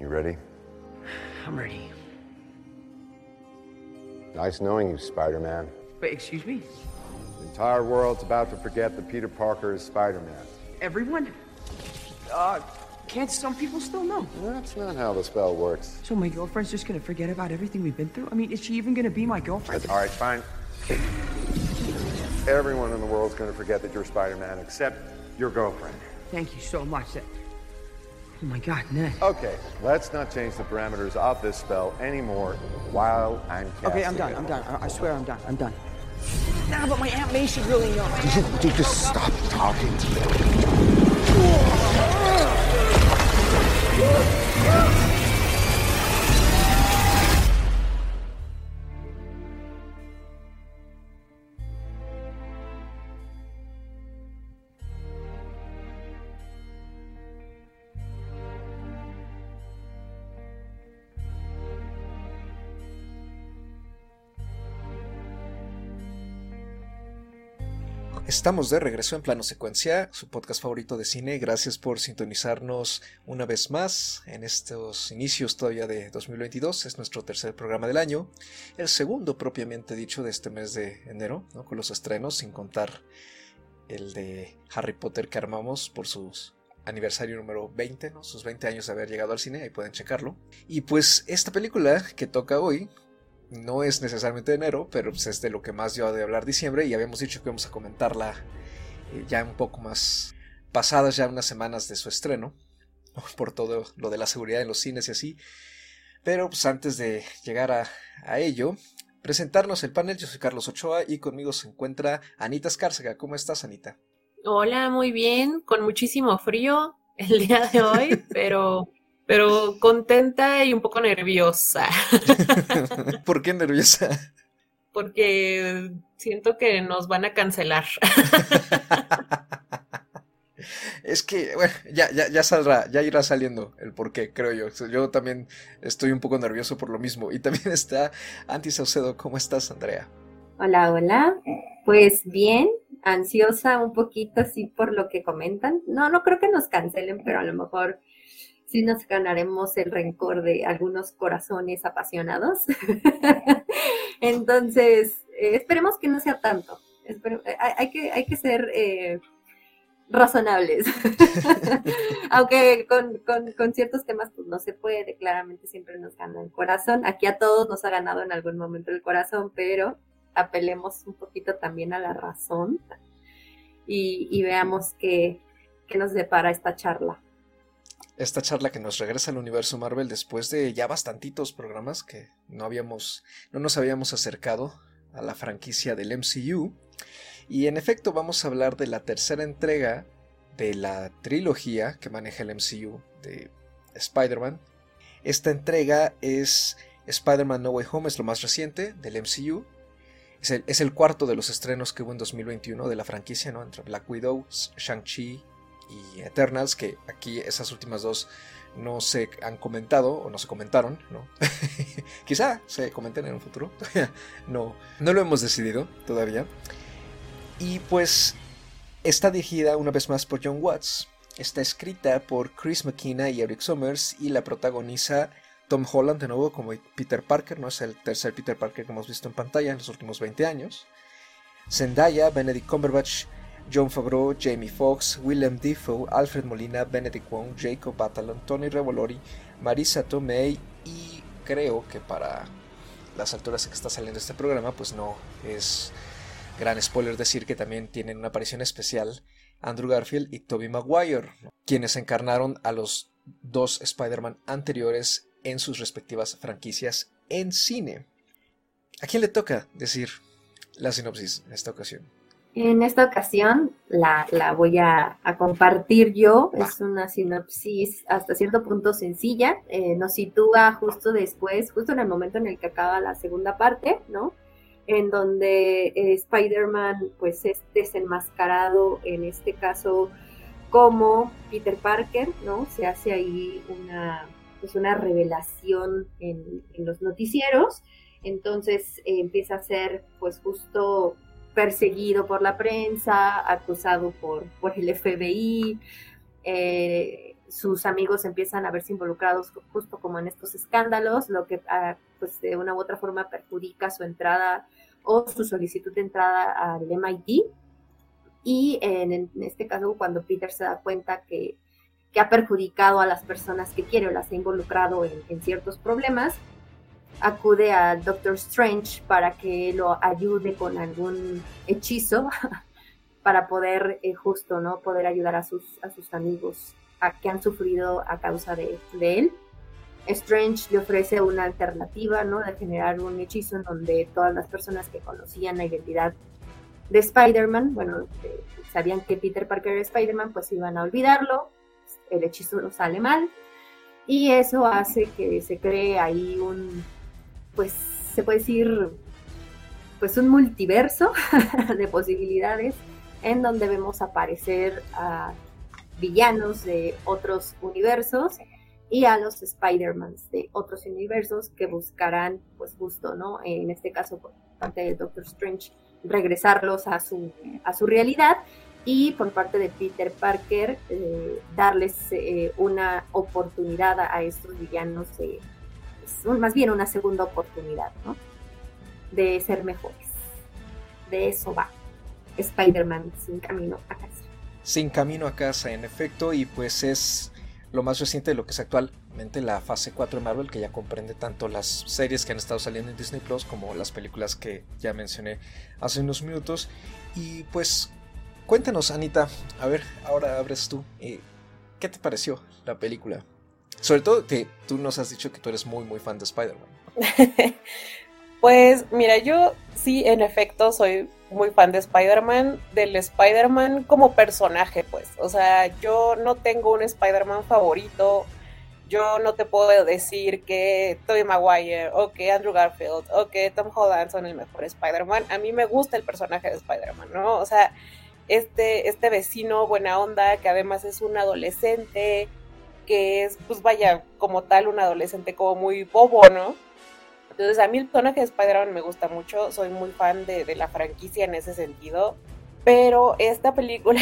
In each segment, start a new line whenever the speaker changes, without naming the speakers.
You ready?
I'm ready.
Nice knowing you, Spider-Man.
Wait, excuse me?
The entire world's about to forget that Peter Parker is Spider-Man.
Everyone? Uh, can't some people still know?
That's not how the spell works.
So my girlfriend's just gonna forget about everything we've been through? I mean, is she even gonna be my girlfriend?
All right, fine. Everyone in the world's gonna forget that you're Spider-Man except your girlfriend.
Thank you so much. That... Oh my god, Ned.
Okay, let's not change the parameters of this spell anymore while I'm casting
Okay, I'm done.
it.
I'm done. I, I swear I'm done. I'm done. Nah, but my Aunt May should really know.
Dude, just stop talking to me.
Estamos de regreso en Plano Secuencia, su podcast favorito de cine. Gracias por sintonizarnos una vez más en estos inicios todavía de 2022. Es nuestro tercer programa del año, el segundo propiamente dicho de este mes de enero, con los estrenos, sin contar el de Harry Potter que armamos por su aniversario número 20, ¿no? sus 20 años de haber llegado al cine, ahí pueden checarlo. Y pues esta película que toca hoy, no es necesariamente de enero, pero pues es de lo que más dio de hablar diciembre y habíamos dicho que íbamos a comentarla eh, ya un poco más pasadas ya unas semanas de su estreno, ¿no? por todo lo de la seguridad en los cines y así. Pero pues antes de llegar a, a ello, presentarnos el panel, yo soy Carlos Ochoa y conmigo se encuentra Anita Escárcega. ¿Cómo estás, Anita?
Hola, muy bien, con muchísimo frío el día de hoy, pero pero contenta y un poco nerviosa.
¿Por qué nerviosa?
Porque siento que nos van a cancelar.
Es que, bueno, ya, ya, ya saldrá, ya irá saliendo el por qué, creo yo. Yo también estoy un poco nervioso por lo mismo. Y también está Anti Saucedo. ¿Cómo estás, Andrea?
Hola, hola. Pues bien, ansiosa un poquito así por lo que comentan. No, no creo que nos cancelen, pero a lo mejor sí nos ganaremos el rencor de algunos corazones apasionados. Entonces, eh, esperemos que no sea tanto. Espero- hay, que, ser eh, razonables. Aunque con, ciertos temas pues no se puede, claramente siempre nos gana el corazón. Aquí a todos nos ha ganado en algún momento el corazón, pero apelemos un poquito también a la razón y, veamos qué nos depara esta charla.
Esta charla que nos regresa al universo Marvel después de ya bastantitos programas que no habíamos, no nos habíamos acercado a la franquicia del MCU. Y en efecto vamos a hablar de la tercera entrega de la trilogía que maneja el MCU de Spider-Man. Esta entrega es Spider-Man No Way Home, es lo más reciente del MCU. Es el, es el cuarto de los estrenos que hubo en 2021 de la franquicia, ¿no? Entre Black Widow, Shang-Chi y Eternals, que aquí esas últimas dos no se han comentado o no se comentaron, ¿no? Quizá se comenten en un futuro, no, no lo hemos decidido todavía. Y pues está dirigida una vez más por John Watts, está escrita por Chris McKenna y Eric Summers y la protagoniza Tom Holland de nuevo como Peter Parker, no es el tercer Peter Parker que hemos visto en pantalla en los últimos 20 años. Zendaya, Benedict Cumberbatch, John Favreau, Jamie Foxx, Willem Dafoe, Alfred Molina, Benedict Wong, Jacob Batalon, Tony Revolori, Marisa Tomei y creo que para las alturas que está saliendo este programa pues no es gran spoiler decir que también tienen una aparición especial Andrew Garfield y Tobey Maguire, quienes encarnaron a los dos Spider-Man anteriores en sus respectivas franquicias en cine. ¿A quién le toca decir la sinopsis en esta ocasión?
En esta ocasión la, la voy a, a compartir yo. Es una sinopsis hasta cierto punto sencilla. Eh, nos sitúa justo después, justo en el momento en el que acaba la segunda parte, ¿no? En donde eh, Spider-Man pues es desenmascarado, en este caso como Peter Parker, ¿no? Se hace ahí una, pues una revelación en, en los noticieros. Entonces eh, empieza a ser pues justo perseguido por la prensa, acusado por, por el FBI. Eh, sus amigos empiezan a verse involucrados justo como en estos escándalos, lo que ah, pues de una u otra forma perjudica su entrada o su solicitud de entrada al MIT. Y en, este caso, cuando Peter se da cuenta que, que, ha perjudicado a las personas que quiere o las ha involucrado en, ciertos problemas, acude a Doctor Strange para que lo ayude con algún hechizo para poder eh, justo, ¿no? Poder ayudar a sus, a sus amigos a, que han sufrido a causa de, de él. Strange le ofrece una alternativa, ¿no? De generar un hechizo en donde todas las personas que conocían la identidad de Spider-Man, bueno, sabían que Peter Parker era Spider-Man, pues iban a olvidarlo, el hechizo sale mal, y eso hace que se cree ahí un, pues se puede decir, pues un multiverso de posibilidades en donde vemos aparecer a villanos de otros universos y a los Spider-Mans de otros universos que buscarán, pues justo, ¿no? En este caso, por parte de Doctor Strange, regresarlos a su, a su realidad y por parte de Peter Parker eh, darles eh, una oportunidad a, estos villanos, pues, más bien una segunda oportunidad, ¿no? De ser mejores. De eso va Spider-Man sin camino a casa.
Sin camino a casa, en efecto, y pues es lo más reciente de lo que es actualmente la fase 4 de Marvel, que ya comprende tanto las series que han estado saliendo en Disney Plus como las películas que ya mencioné hace unos minutos. Y pues cuéntanos, Anita, a ver, ahora abres tú, eh, ¿qué te pareció la película? Sobre todo que tú nos has dicho que tú eres muy, muy fan de Spider-Man.
pues mira, yo sí, en efecto, soy muy fan de Spider-Man, del Spider-Man como personaje, pues. O sea, yo no tengo un Spider-Man favorito. Yo no te puedo decir que Tobey Maguire o que Andrew Garfield o que Tom Holland son el mejor Spider-Man. A mí me gusta el personaje de Spider-Man, ¿no? O sea, este, este vecino buena onda que además es un adolescente, que es, pues vaya, como tal, un adolescente como muy bobo, ¿no? Entonces, a mí el personaje de Spider-Man me gusta mucho, soy muy fan de, la franquicia en ese sentido, pero esta película...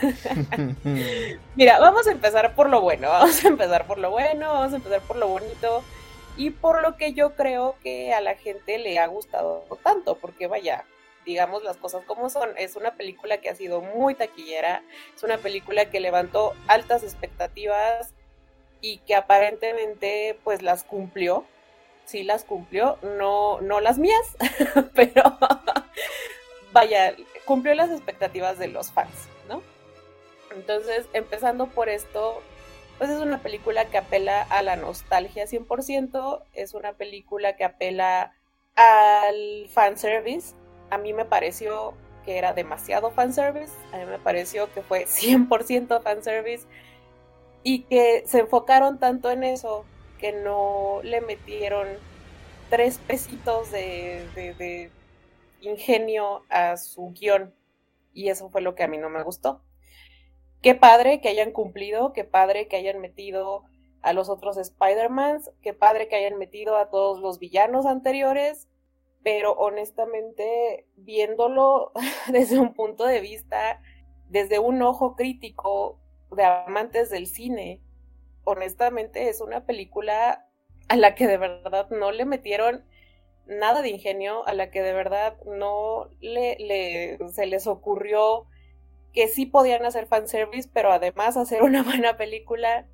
Mira, vamos a empezar por lo bueno, vamos a empezar por lo bueno, vamos a empezar por lo bonito y por lo que yo creo que a la gente le ha gustado tanto, porque vaya, digamos las cosas como son. Es una película que ha sido muy taquillera, es una película que levantó altas expectativas y que aparentemente pues las cumplió sí las cumplió, no, no las mías, pero vaya, cumplió las expectativas de los fans, ¿no? Entonces, empezando por esto, pues es una película que apela a la nostalgia 100%, es una película que apela al fanservice. A mí me pareció que era demasiado fanservice, a mí me pareció que fue 100% fanservice y que se enfocaron tanto en eso que no le metieron tres pesitos de, ingenio a su guion. Y eso fue lo que a mí no me gustó. Qué padre que hayan cumplido, qué padre que hayan metido a los otros Spider-Mans, qué padre que hayan metido a todos los villanos anteriores, pero honestamente, viéndolo desde un punto de vista, desde un ojo crítico de amantes del cine, honestamente es una película a la que de verdad no le metieron nada de ingenio, a la que de verdad no le, se les ocurrió que sí podían hacer fanservice, pero además hacer una buena película.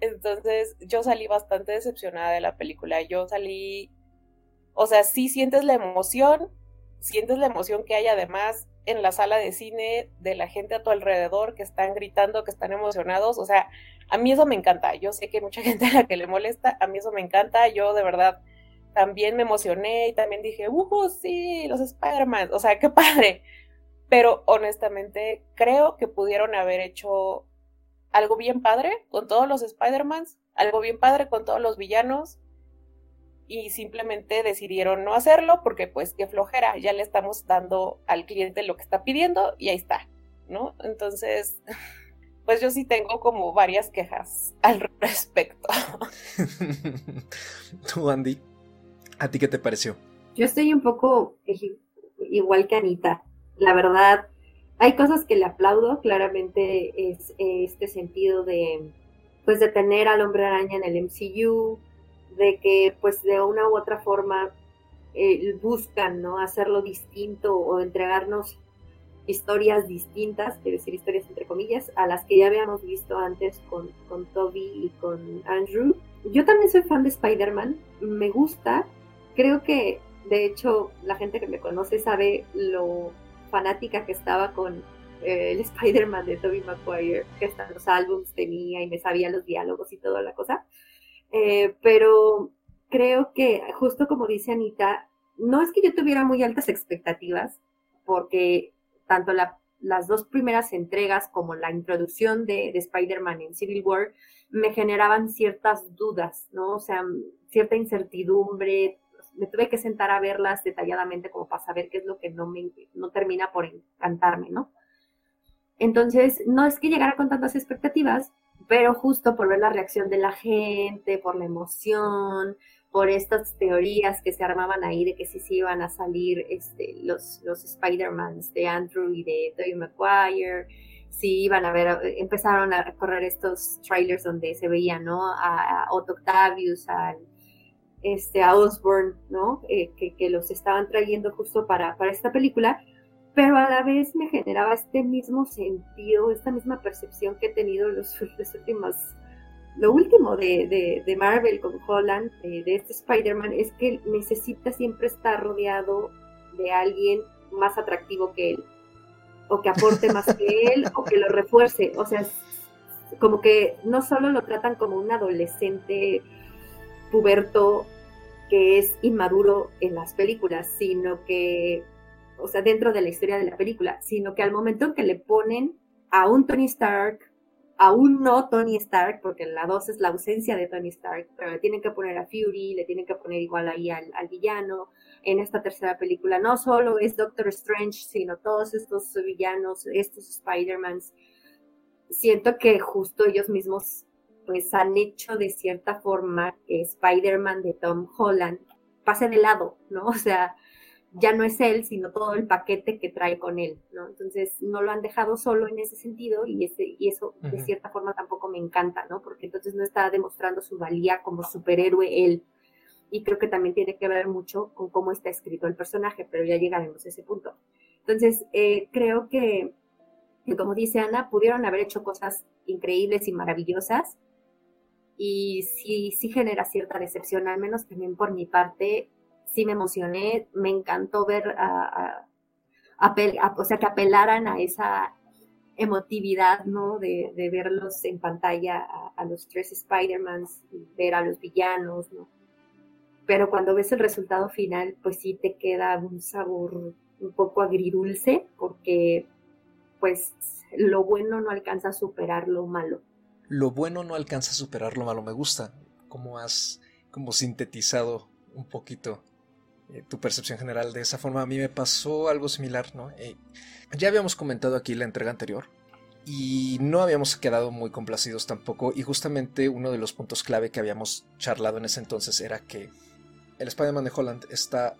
Entonces yo salí bastante decepcionada de la película. Yo salí, o sea, sí sientes la emoción, sientes la emoción que hay además en la sala de cine de la gente a tu alrededor que están gritando, que están emocionados. O sea, a mí eso me encanta. Yo sé que hay mucha gente a la que le molesta, a mí eso me encanta. Yo de verdad también me emocioné y también dije, ¡uh, sí! Los Spider-Man. O sea, qué padre. Pero honestamente creo que pudieron haber hecho algo bien padre con todos los Spider-Mans, algo bien padre con todos los villanos y simplemente decidieron no hacerlo porque pues qué flojera, ya le estamos dando al cliente lo que está pidiendo y ahí está, ¿no? Entonces, pues yo sí tengo como varias quejas al respecto.
Tú, Andy, ¿a ti qué te pareció?
Yo estoy un poco igual que Anita. La verdad, hay cosas que le aplaudo, claramente es este sentido de pues de tener al hombre araña en el MCU, de que pues de una u otra forma eh, buscan ¿no? hacerlo distinto o entregarnos historias distintas, quiero decir historias entre comillas, a las que ya habíamos visto antes con, con Toby y con Andrew. Yo también soy fan de Spider-Man, me gusta, creo que de hecho la gente que me conoce sabe lo fanática que estaba con eh, el Spider-Man de Tobey Maguire, que hasta los álbums tenía y me sabía los diálogos y toda la cosa. Eh, pero creo que, justo como dice Anita, no es que yo tuviera muy altas expectativas, porque tanto las dos primeras entregas como la introducción de, de Spider-Man en Civil War me generaban ciertas dudas, ¿no? O sea, cierta incertidumbre, me tuve que sentar a verlas detalladamente como para saber qué es lo que no me no termina por encantarme, ¿no? Entonces, no es que llegara con tantas expectativas, pero justo por ver la reacción de la gente, por la emoción, por estas teorías que se armaban ahí de que sí se iban a salir este, los, los Spider-Mans de Andrew y de Tobey Maguire, si iban a ver, empezaron a correr estos trailers donde se veía, ¿no? A, Otto Octavius, al, este, a Osborne, ¿no? Eh, que, que, los estaban trayendo justo para, para esta película pero a la vez me generaba este mismo sentido, esta misma percepción que he tenido los, los últimos, lo último de, de, Marvel con Holland, de, este Spider-Man, es que necesita siempre estar rodeado de alguien más atractivo que él, o que aporte más que él, o que lo refuerce, o sea, como que no solo lo tratan como un adolescente puberto que es inmaduro en las películas, sino que o sea, dentro de la historia de la película, sino que al momento en que le ponen a un Tony Stark, a un no Tony Stark, porque la dos es la ausencia de Tony Stark, pero le tienen que poner a Fury, le tienen que poner igual ahí al, villano. En esta tercera película no solo es Doctor Strange, sino todos estos villanos, estos Spider-Mans. Siento que justo ellos mismos pues han hecho de cierta forma que Spider-Man de Tom Holland pase de lado, ¿no? O sea, ya no es él, sino todo el paquete que trae con él, ¿no? Entonces no lo han dejado solo en ese sentido y, ese, y eso de cierta forma tampoco me encanta, ¿no? Porque entonces no está demostrando su valía como superhéroe él. Y creo que también tiene que ver mucho con cómo está escrito el personaje, pero ya llegaremos a ese punto. Entonces, eh, creo que, como dice Ana, pudieron haber hecho cosas increíbles y maravillosas, y sí, sí genera cierta decepción, al menos también por mi parte, sí me emocioné, me encantó ver a, o sea, que apelaran a esa emotividad, ¿no? De, verlos en pantalla a, los tres Spider-Mans, ver a los villanos, ¿no? Pero cuando ves el resultado final, pues sí te queda un sabor un poco agridulce, porque pues lo bueno no alcanza a superar lo malo.
Lo bueno no alcanza a superar lo malo, me gusta cómo has como sintetizado un poquito eh, tu percepción general de esa forma. A mí me pasó algo similar, ¿no? Eh, ya habíamos comentado aquí la entrega anterior y no habíamos quedado muy complacidos tampoco y justamente uno de los puntos clave que habíamos charlado en ese entonces era que el Spider-Man de Holland está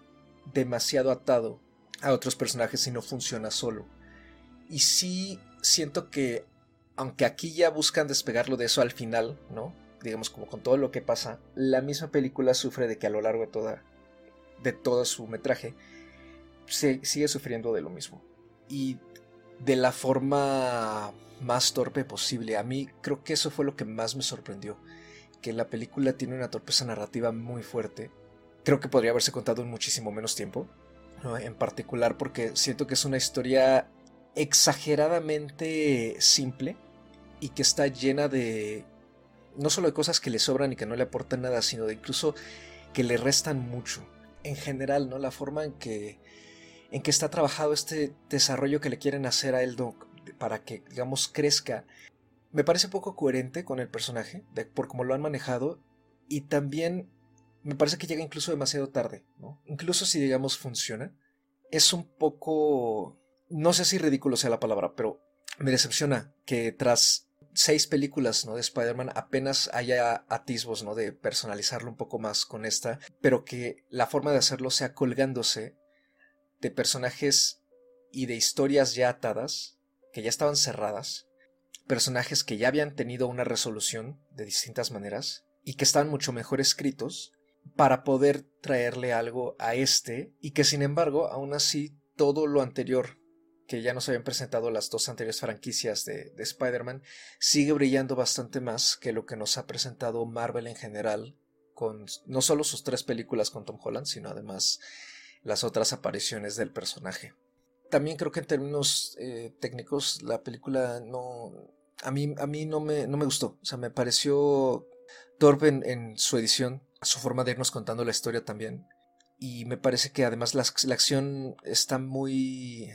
demasiado atado a otros personajes y no funciona solo. Y sí siento que, aunque aquí ya buscan despegarlo de eso al final, ¿no? Digamos como con todo lo que pasa, la misma película sufre de que a lo largo de toda de todo su metraje, se, sigue sufriendo de lo mismo. Y de la forma más torpe posible. A mí creo que eso fue lo que más me sorprendió. Que la película tiene una torpeza narrativa muy fuerte. Creo que podría haberse contado en muchísimo menos tiempo. En particular porque siento que es una historia exageradamente simple y que está llena de no solo de cosas que le sobran y que no le aportan nada, sino de incluso que le restan mucho en general, ¿no? La forma en que, en que está trabajado este desarrollo que le quieren hacer a Eldo para que, digamos, crezca, me parece poco coherente con el personaje, por cómo lo han manejado, y también me parece que llega incluso demasiado tarde, ¿no? Incluso si, digamos, funciona, es un poco, no sé si ridículo sea la palabra, pero me decepciona que tras seis películas ¿no? de Spider-Man apenas haya atisbos ¿no? de personalizarlo un poco más con esta, pero que la forma de hacerlo sea colgándose de personajes y de historias ya atadas, que ya estaban cerradas, personajes que ya habían tenido una resolución de distintas maneras y que estaban mucho mejor escritos para poder traerle algo a este y que sin embargo aún así todo lo anterior que ya nos habían presentado las dos anteriores franquicias de, de Spider-Man sigue brillando bastante más que lo que nos ha presentado Marvel en general con no solo sus tres películas con Tom Holland sino además las otras apariciones del personaje también creo que en términos eh, técnicos la película no a mí a mí no me, no me gustó o sea me pareció torpe en su edición su forma de irnos contando la historia también. Y me parece que además la, acción está muy...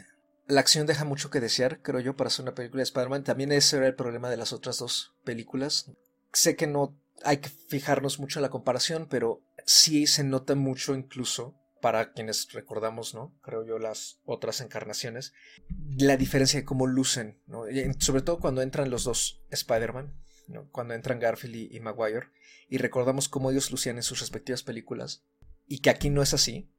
La acción deja mucho que desear, creo yo, para hacer una película de Spider-Man. También ese era el problema de las otras dos películas. Sé que no hay que fijarnos mucho en la comparación, pero sí se nota mucho incluso para quienes recordamos, ¿no? Creo yo las otras encarnaciones, la diferencia de cómo lucen, ¿no? Sobre todo cuando entran los dos Spider-Man, cuando entran Garfield y, Maguire, y recordamos cómo ellos lucían en sus respectivas películas, y que aquí no es así,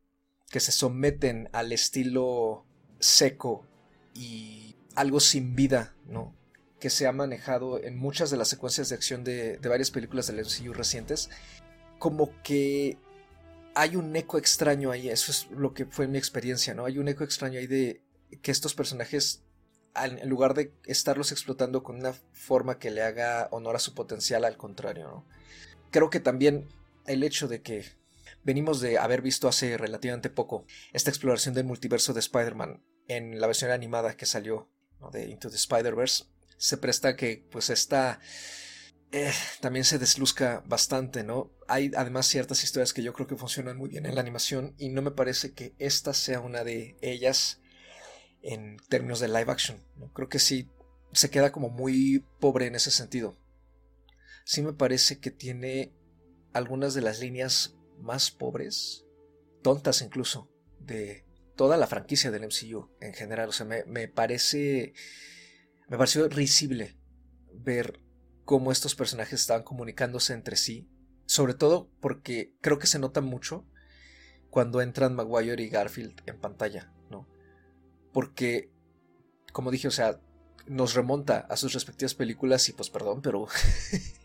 que se someten al estilo seco y algo sin vida, ¿no? que se ha manejado en muchas de las secuencias de acción de, varias películas del MCU recientes, como que hay un eco extraño ahí, eso es lo que fue mi experiencia, ¿no? Hay un eco extraño ahí de que estos personajes en lugar de estarlos explotando con una forma que le haga honor a su potencial, al contrario, ¿no? Creo que también el hecho de que venimos de haber visto hace relativamente poco esta exploración del multiverso de Spider-Man en la versión animada que salió de Into the Spider-Verse, se presta que pues esta eh, también se desluzca bastante, ¿no? Hay además ciertas historias que yo creo que funcionan muy bien en la animación y no me parece que esta sea una de ellas en términos de live action. Creo que sí se queda como muy pobre en ese sentido. Sí me parece que tiene algunas de las líneas más pobres, tontas incluso, de toda la franquicia del MCU en general. O sea, me, me parece. Me pareció risible ver cómo estos personajes estaban comunicándose entre sí. Sobre todo porque creo que se nota mucho cuando entran Maguire y Garfield en pantalla porque, como dije, o sea, nos remonta a sus respectivas películas y pues perdón, pero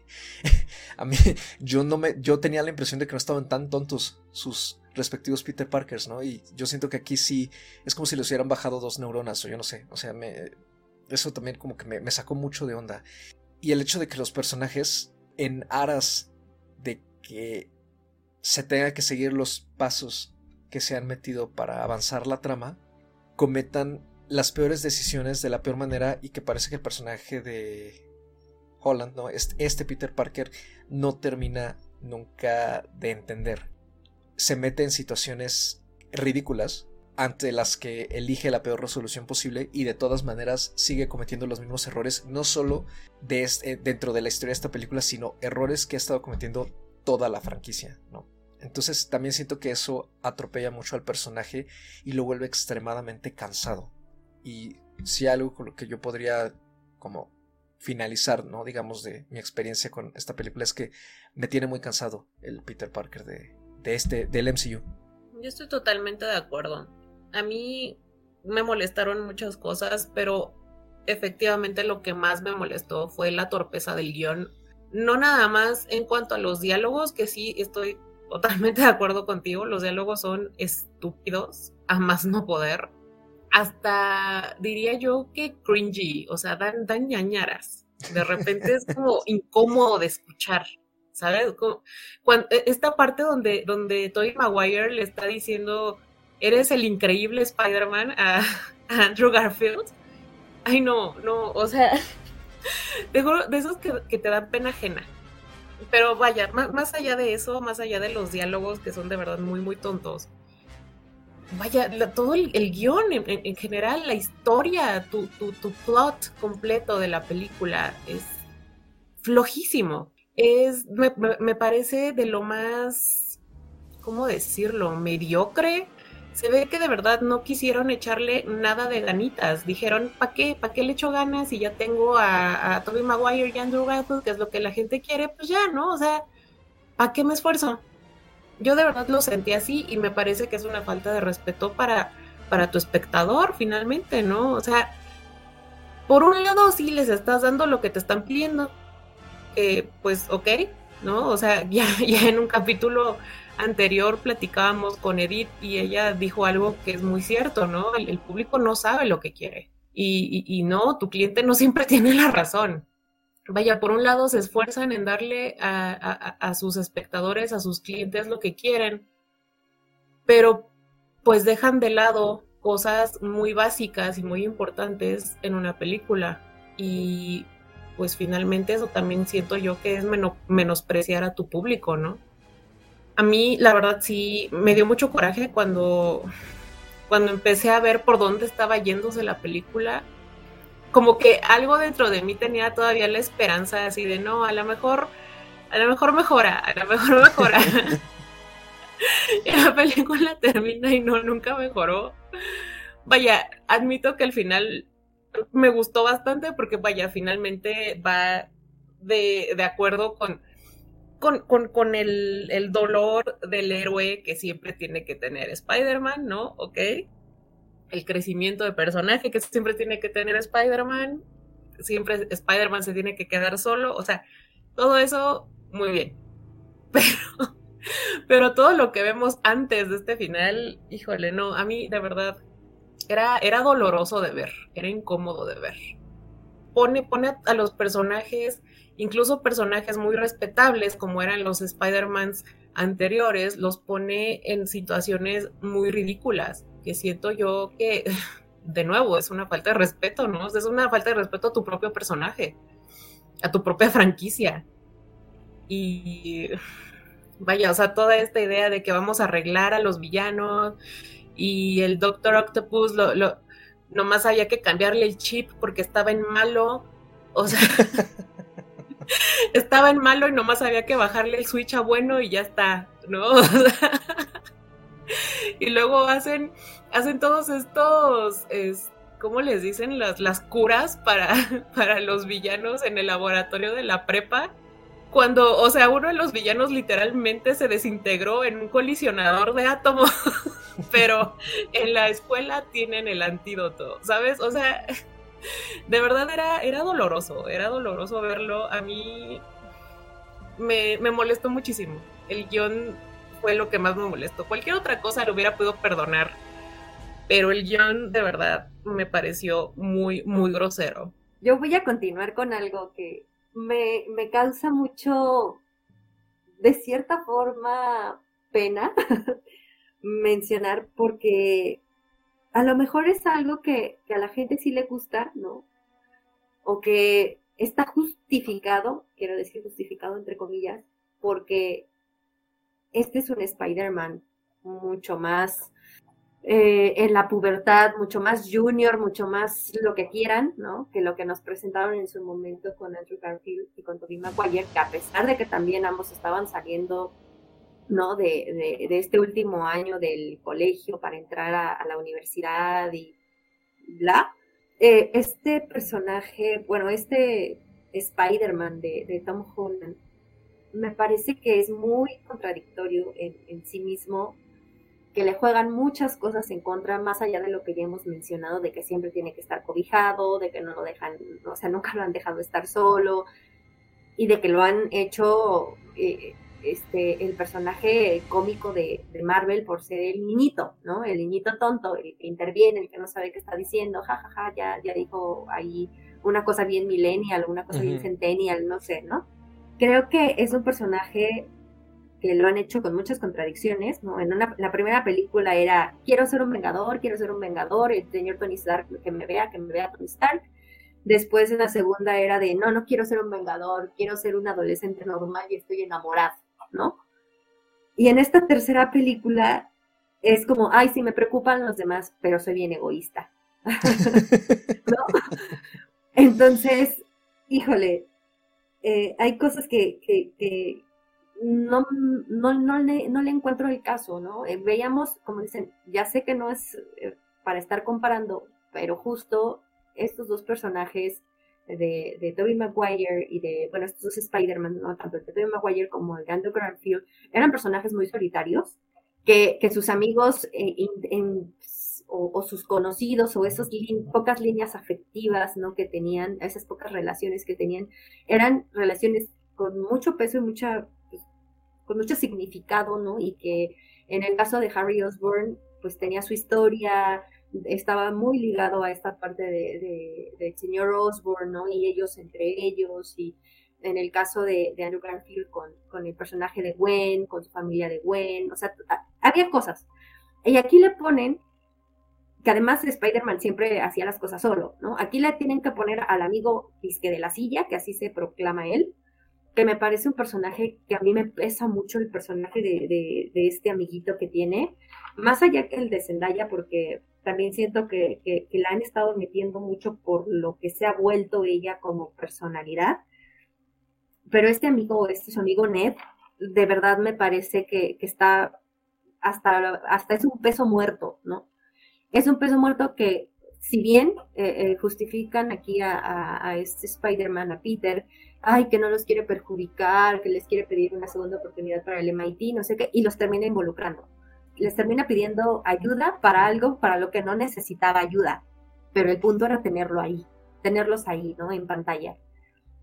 a mí yo no me yo tenía la impresión de que no estaban tan tontos sus respectivos Peter Parkers, ¿no? Y yo siento que aquí sí es como si les hubieran bajado dos neuronas o yo no sé, o sea, me, eso también como que me, me sacó mucho de onda. Y el hecho de que los personajes en aras de que se tenga que seguir los pasos que se han metido para avanzar la trama, cometan las peores decisiones de la peor manera y que parece que el personaje de Holland, ¿no? Este, Peter Parker no termina nunca de entender. Se mete en situaciones ridículas ante las que elige la peor resolución posible y de todas maneras sigue cometiendo los mismos errores, no solo eh, dentro de la historia de esta película, sino errores que ha estado cometiendo toda la franquicia. Entonces también siento que eso atropella mucho al personaje y lo vuelve extremadamente cansado. Y si algo con lo que yo podría como finalizar, ¿no? Digamos, de mi experiencia con esta película es que me tiene muy cansado el Peter Parker de, de este, del MCU.
Yo estoy totalmente de acuerdo. A mí me molestaron muchas cosas, pero efectivamente lo que más me molestó fue la torpeza del guion. No nada más en cuanto a los diálogos, que sí estoy totalmente de acuerdo contigo, los diálogos son estúpidos, a más no poder. Hasta diría yo que cringy, o sea, dan, dan ñañaras. De repente es como incómodo de escuchar, ¿sabes? cuando, e, esta parte donde, donde Tobey Maguire le está diciendo, eres el increíble Spider-Man a, Andrew Garfield. Ay, no, no, o sea, de, de esos que, que te dan pena ajena pero vaya, más, allá de eso, más allá de los diálogos que son de verdad muy, muy tontos, vaya, todo el, guion en, general, la historia, tu, tu, tu, plot completo de la película es flojísimo. Es, me, me parece de lo más, ¿cómo decirlo? Mediocre se ve que de verdad no quisieron echarle nada de ganitas. Dijeron, ¿para qué? ¿Para qué le echo ganas? Y ya tengo a, a Tobey Maguire y Andrew Garfield, que es lo que la gente quiere, pues ya, ¿no? O sea, ¿para qué me esfuerzo? Yo de verdad lo sentí así y me parece que es una falta de respeto para, para tu espectador, finalmente, ¿no? O sea, por un lado sí les estás dando lo que te están pidiendo, pues ok, ¿no? O sea, ya, ya en un capítulo anterior platicábamos con Edith y ella dijo algo que es muy cierto, ¿no? El, público no sabe lo que quiere. Y, no, tu cliente no siempre tiene la razón. Vaya, por un lado se esfuerzan en darle a, sus espectadores, a sus clientes lo que quieren, pero pues dejan de lado cosas muy básicas y muy importantes en una película. Y pues finalmente eso también siento yo que es menospreciar a tu público, ¿no? A mí, la verdad, sí, me dio mucho coraje cuando, cuando empecé a ver por dónde estaba yéndose la película. Como que algo dentro de mí tenía todavía la esperanza así de, no, a lo mejor, a lo mejor mejora, a lo mejor mejora. y la película termina y no, nunca mejoró. Vaya, admito que al final me gustó bastante porque, vaya, finalmente va de, de acuerdo con, con, con, el, el, dolor del héroe que siempre tiene que tener Spider-Man, ¿no? ¿Ok? El crecimiento de personaje que siempre tiene que tener Spider-Man. Siempre Spider-Man se tiene que quedar solo. O sea, todo eso, muy bien. Pero, pero todo lo que vemos antes de este final, híjole, no, a mí de verdad era, era doloroso de ver, era incómodo de ver. Pone, pone a los personajes, incluso personajes muy respetables como eran los Spider-Mans anteriores, los pone en situaciones muy ridículas, que siento yo que, de nuevo, es una falta de respeto, ¿no? Es una falta de respeto a tu propio personaje, a tu propia franquicia. Y vaya, o sea, toda esta idea de que vamos a arreglar a los villanos y el Doctor Octopus lo, lo, nomás había que cambiarle el chip porque estaba en malo. O sea, estaba en malo y nomás había que bajarle el switch a bueno y ya está, ¿no? y luego hacen, hacen todos estos, es, ¿cómo les dicen? Las, las curas para, para los villanos en el laboratorio de la prepa cuando, o sea, uno de los villanos literalmente se desintegró en un colisionador de átomos, pero en la escuela tienen el antídoto, ¿sabes? O sea, de verdad era, era doloroso, era doloroso verlo. A mí me, me molestó muchísimo. El guion fue lo que más me molestó. Cualquier otra cosa lo hubiera podido perdonar, pero el guion de verdad me pareció muy, muy grosero.
Yo voy a continuar con algo que me, me causa mucho, de cierta forma, pena mencionar porque a lo mejor es algo que, que, a la gente sí le gusta, ¿no? O que está justificado, quiero decir justificado entre comillas, porque este es un Spider-Man mucho más eh, en la pubertad mucho más junior, mucho más lo que quieran, ¿no? Que lo que nos presentaron en su momento con Andrew Garfield y con Tobey Maguire, que a pesar de que también ambos estaban saliendo, ¿no? De, este último año del colegio para entrar a, la universidad y bla, eh, este personaje, bueno, este Spider-Man de, de, Tom Holland, me parece que es muy contradictorio en, en sí mismo que le juegan muchas cosas en contra, más allá de lo que ya hemos mencionado, de que siempre tiene que estar cobijado, de que no lo dejan, o sea, nunca lo han dejado estar solo, y de que lo han hecho eh, este, el personaje cómico de, Marvel por ser el niñito, ¿no? El niñito tonto, el que interviene, el que no sabe qué está diciendo, jajaja, ja, ja, ya, ya dijo ahí una cosa bien millennial, una cosa bien centennial, no sé, ¿no? Creo que es un personaje que lo han hecho con muchas contradicciones, ¿no? En una, la primera película era, quiero ser un vengador, quiero ser un vengador, el señor Tony Stark, que me vea, que me vea Tony Stark. Después en la segunda era de, no, no quiero ser un vengador, quiero ser un adolescente normal y estoy enamorado, ¿no? Y en esta tercera película es como, ay, sí, me preocupan los demás, pero soy bien egoísta. ¿No? Entonces, híjole, eh, hay cosas que, que, no, no, no, le, no le encuentro el caso, ¿no? Eh, veíamos, como dicen, ya sé que no es eh, para estar comparando, pero justo estos dos personajes de, de Tobey Maguire y de, bueno, estos dos Spider-Man, ¿no? Tanto el de Tobey Maguire como el de Andrew Garfield, eran personajes muy solitarios, que, que sus amigos eh, o, sus conocidos o esas pocas líneas afectivas, ¿no? Que tenían, esas pocas relaciones que tenían, eran relaciones con mucho peso y mucha, pues, con mucho significado, ¿no? Y que en el caso de Harry Osborne, pues tenía su historia, estaba muy ligado a esta parte de, del señor Osborne, ¿no? Y ellos entre ellos, y en el caso de, Andrew Garfield con, con, el personaje de Gwen, con su familia de Gwen, o sea, había cosas. Y aquí le ponen, que además Spider-Man siempre hacía las cosas solo, ¿no? Aquí le tienen que poner al amigo disque de la silla, que así se proclama él, que me parece un personaje que a mí me pesa mucho el personaje de, este amiguito que tiene, más allá que el de Zendaya, porque también siento que, que, la han estado metiendo mucho por lo que se ha vuelto ella como personalidad. Pero este amigo, este su amigo Ned, de verdad me parece que, que está hasta, hasta es un peso muerto, ¿no? Es un peso muerto que, si bien eh, eh, justifican aquí a, a, este Spider-Man, a Peter, ay, que no los quiere perjudicar, que les quiere pedir una segunda oportunidad para el MIT, no sé qué, y los termina involucrando. Les termina pidiendo ayuda para algo para lo que no necesitaba ayuda, pero el punto era tenerlo ahí, tenerlos ahí, ¿no? En pantalla.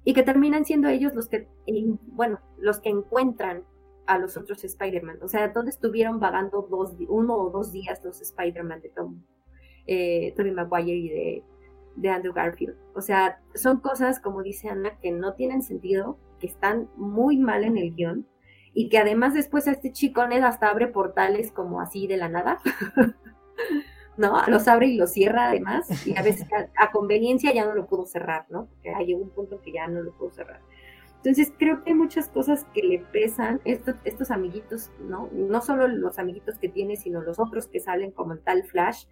Y que terminan siendo ellos los que, bueno, los que encuentran a los otros Spider-Man. O sea, ¿dónde estuvieron vagando dos, uno o dos días los Spider-Man de Tom, eh, Tobey Maguire y de, de Andrew Garfield? O sea, son cosas, como dice Ana, que no tienen sentido, que están muy mal en el guion y que además después a este chico Ned hasta abre portales como así de la nada. ¿no? Los abre y los cierra además, y a veces a, conveniencia ya no lo pudo cerrar, ¿no? Porque hay un punto que ya no lo pudo cerrar. Entonces creo que hay muchas cosas que le pesan estos, estos amiguitos, ¿no? No solo los amiguitos que tiene, sino los otros que salen como tal Flash,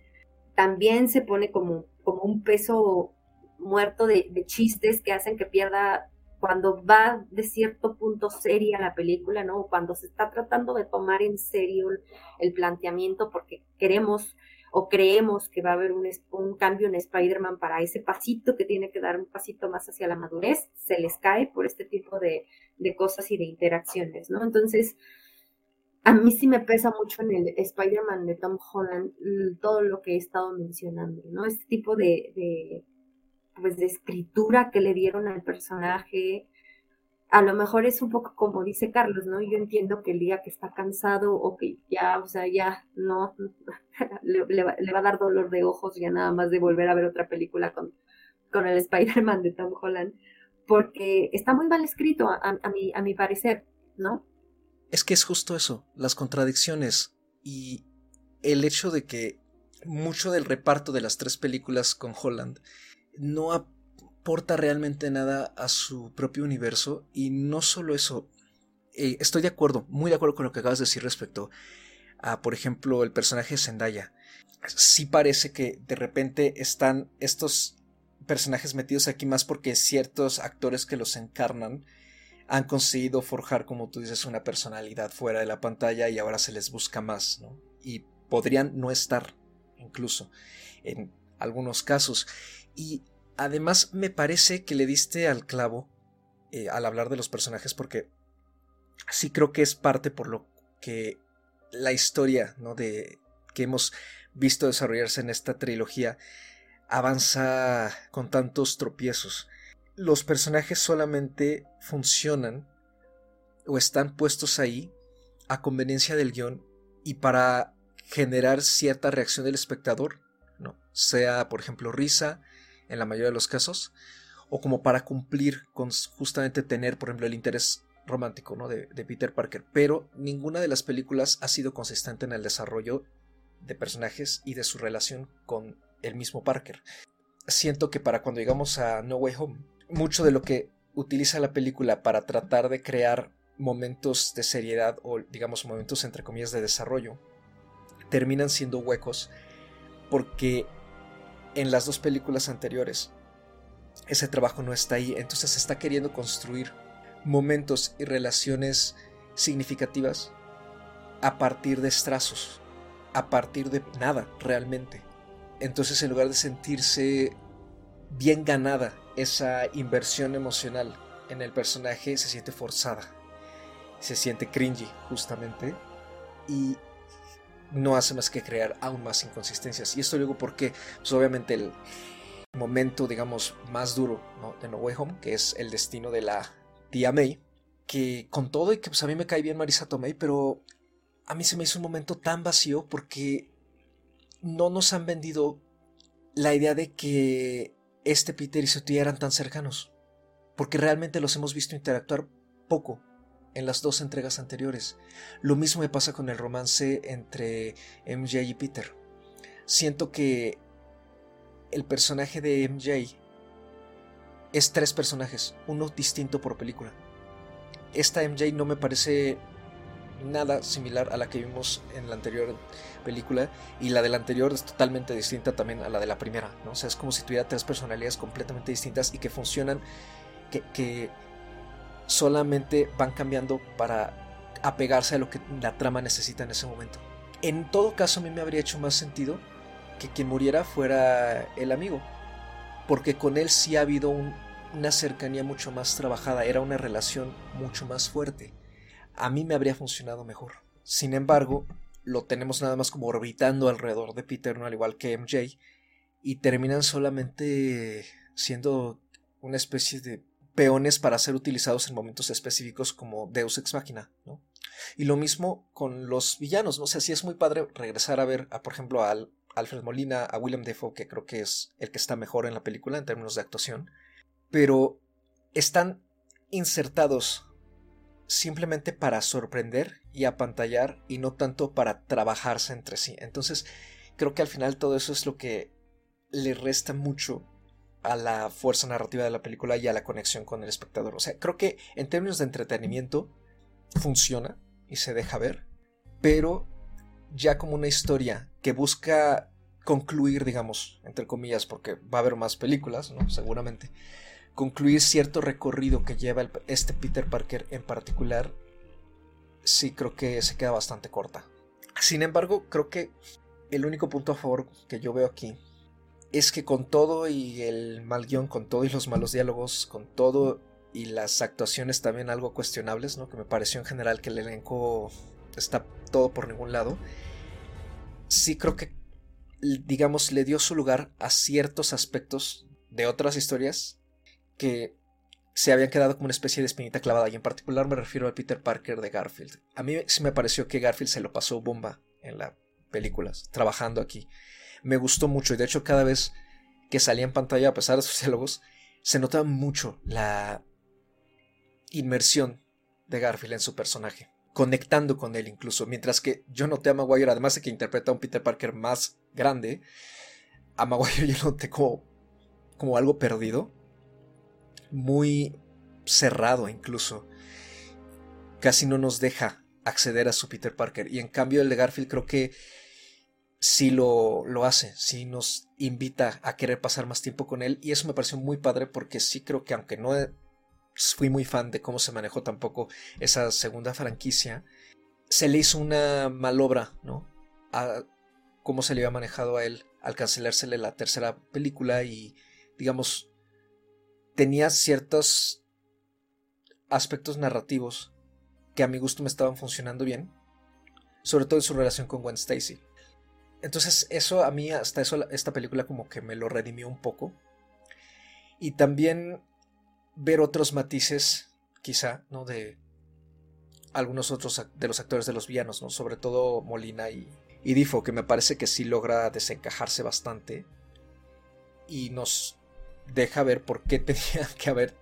también se pone como, como un peso muerto de, chistes que hacen que pierda cuando va de cierto punto seria la película, ¿no? Cuando se está tratando de tomar en serio el planteamiento porque queremos o creemos que va a haber un, un cambio en Spider-Man para ese pasito que tiene que dar un pasito más hacia la madurez, se les cae por este tipo de, de cosas y de interacciones, ¿no? Entonces, a mí sí me pesa mucho en el Spider-Man de Tom Holland todo lo que he estado mencionando, ¿no? Este tipo de, de, pues, de escritura que le dieron al personaje, a lo mejor es un poco como dice Carlos, ¿no? Yo entiendo que el día que está cansado o que ya, o sea, ya no, le, va, a dar dolor de ojos ya nada más de volver a ver otra película con, con el Spider-Man de Tom Holland, porque está muy mal escrito a, a, mi, a mi parecer, ¿no?
Es que es justo eso, las contradicciones y el hecho de que mucho del reparto de las tres películas con Holland no ha aporta realmente nada a su propio universo y no solo eso, eh, estoy de acuerdo, muy de acuerdo con lo que acabas de decir respecto a, por ejemplo, el personaje de Zendaya. Sí parece que de repente están estos personajes metidos aquí más porque ciertos actores que los encarnan han conseguido forjar, como tú dices, una personalidad fuera de la pantalla y ahora se les busca más, ¿no? Y podrían no estar, incluso, en algunos casos. Y Además, me parece que le diste al clavo eh, al hablar de los personajes, porque sí creo que es parte por lo que la historia ¿no? de, que hemos visto desarrollarse en esta trilogía avanza con tantos tropiezos. Los personajes solamente funcionan o están puestos ahí a conveniencia del guion y para generar cierta reacción del espectador, ¿no? sea por ejemplo risa, en la mayoría de los casos, o como para cumplir con justamente tener, por ejemplo, el interés romántico ¿no? de, Peter Parker, pero ninguna de las películas ha sido consistente en el desarrollo de personajes y de su relación con el mismo Parker. Siento que para cuando llegamos a No Way Home, mucho de lo que utiliza la película para tratar de crear momentos de seriedad o digamos momentos entre comillas de desarrollo terminan siendo huecos porque en las dos películas anteriores. Ese trabajo no está ahí, entonces se está queriendo construir momentos y relaciones significativas a partir de estrazos, a partir de nada realmente. Entonces en lugar de sentirse bien ganada esa inversión emocional en el personaje, se siente forzada, se siente cringy justamente. Y no hace más que crear aún más inconsistencias. Y esto digo porque, pues obviamente el momento, digamos, más duro de No Way Home, que es el destino de la tía May, que con todo y que pues a mí me cae bien Marisa Tomei, pero a mí se me hizo un momento tan vacío porque no nos han vendido la idea de que este Peter y su tía eran tan cercanos, porque realmente los hemos visto interactuar poco en las dos entregas anteriores. Lo mismo me pasa con el romance entre MJ y Peter. Siento que el personaje de MJ es tres personajes, uno distinto por película. Esta MJ no me parece nada similar a la que vimos en la anterior película y la de la anterior es totalmente distinta también a la de la primera, ¿no? O sea, es como si tuviera tres personalidades completamente distintas y que funcionan, que, que solamente van cambiando para apegarse a lo que la trama necesita en ese momento. En todo caso, a mí me habría hecho más sentido que quien muriera fuera el amigo, porque con él sí ha habido una cercanía mucho más trabajada, era una relación mucho más fuerte. A mí me habría funcionado mejor. Sin embargo, lo tenemos nada más como orbitando alrededor de Peter, ¿no? al igual que MJ, y terminan solamente siendo una especie de peones para ser utilizados en momentos específicos como Deus Ex Machina, ¿no? Y lo mismo con los villanos, ¿no? O sea, sí es muy padre regresar a ver, a, por ejemplo, a Alfred Molina, a William Defoe, que creo que es el que está mejor en la película en términos de actuación, pero están insertados simplemente para sorprender y apantallar y no tanto para trabajarse entre sí. Entonces, creo que al final todo eso es lo que le resta mucho a la fuerza narrativa de la película y a la conexión con el espectador. O sea, creo que en términos de entretenimiento funciona y se deja ver, pero ya como una historia que busca concluir, digamos, entre comillas, porque va a haber más películas, ¿no? Seguramente, concluir cierto recorrido que lleva este Peter Parker en particular, sí creo que se queda bastante corta. Sin embargo, creo que el único punto a favor que yo veo aquí es que con todo y el mal guion, con todo y los malos diálogos, con todo y las actuaciones también algo cuestionables, ¿no? Que me pareció en general que el elenco está todo por ningún lado. Sí creo que, digamos, le dio su lugar a ciertos aspectos de otras historias que se habían quedado como una especie de espinita clavada. Y en particular me refiero a Peter Parker de Garfield. A mí sí me pareció que Garfield se lo pasó bomba en las películas, trabajando aquí me gustó mucho y de hecho cada vez que salía en pantalla, a pesar de sus diálogos, se notaba mucho la inmersión de Garfield en su personaje, conectando con él incluso, mientras que yo noté a Maguire, además de que interpreta a un Peter Parker más grande, a Maguire yo noté como, como algo perdido, muy cerrado incluso, casi no nos deja acceder a su Peter Parker, y en cambio el de Garfield creo que sí lo, lo hace, sí nos invita a querer pasar más tiempo con él y eso me pareció muy padre porque sí creo que aunque no fui muy fan de cómo se manejó tampoco esa segunda franquicia, se le hizo una malobra, ¿no? A cómo se le había manejado a él al cancelársele la tercera película y, digamos, tenía ciertos aspectos narrativos que a mi gusto me estaban funcionando bien, sobre todo en su relación con Gwen Stacy. Entonces eso a mí hasta eso esta película como que me lo redimió un poco. Y también ver otros matices, quizá, ¿no? De algunos otros de los actores de los villanos, ¿no? Sobre todo Molina y, y Difo, que me parece que sí logra desencajarse bastante. Y nos deja ver por qué tenía que haber.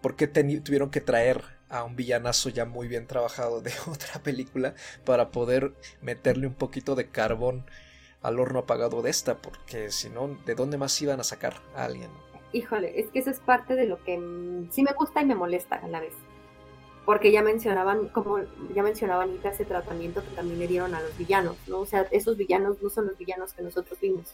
por qué tuvieron que traer a un villanazo ya muy bien trabajado de otra película para poder meterle un poquito de carbón al horno apagado de esta, porque si no, ¿de dónde más iban a sacar a alguien?
Híjole, es que eso es parte de lo que mm, sí me gusta y me molesta a la vez. Porque ya mencionaban, como ya mencionaban ese tratamiento que también le dieron a los villanos, ¿no? O sea, esos villanos no son los villanos que nosotros vimos.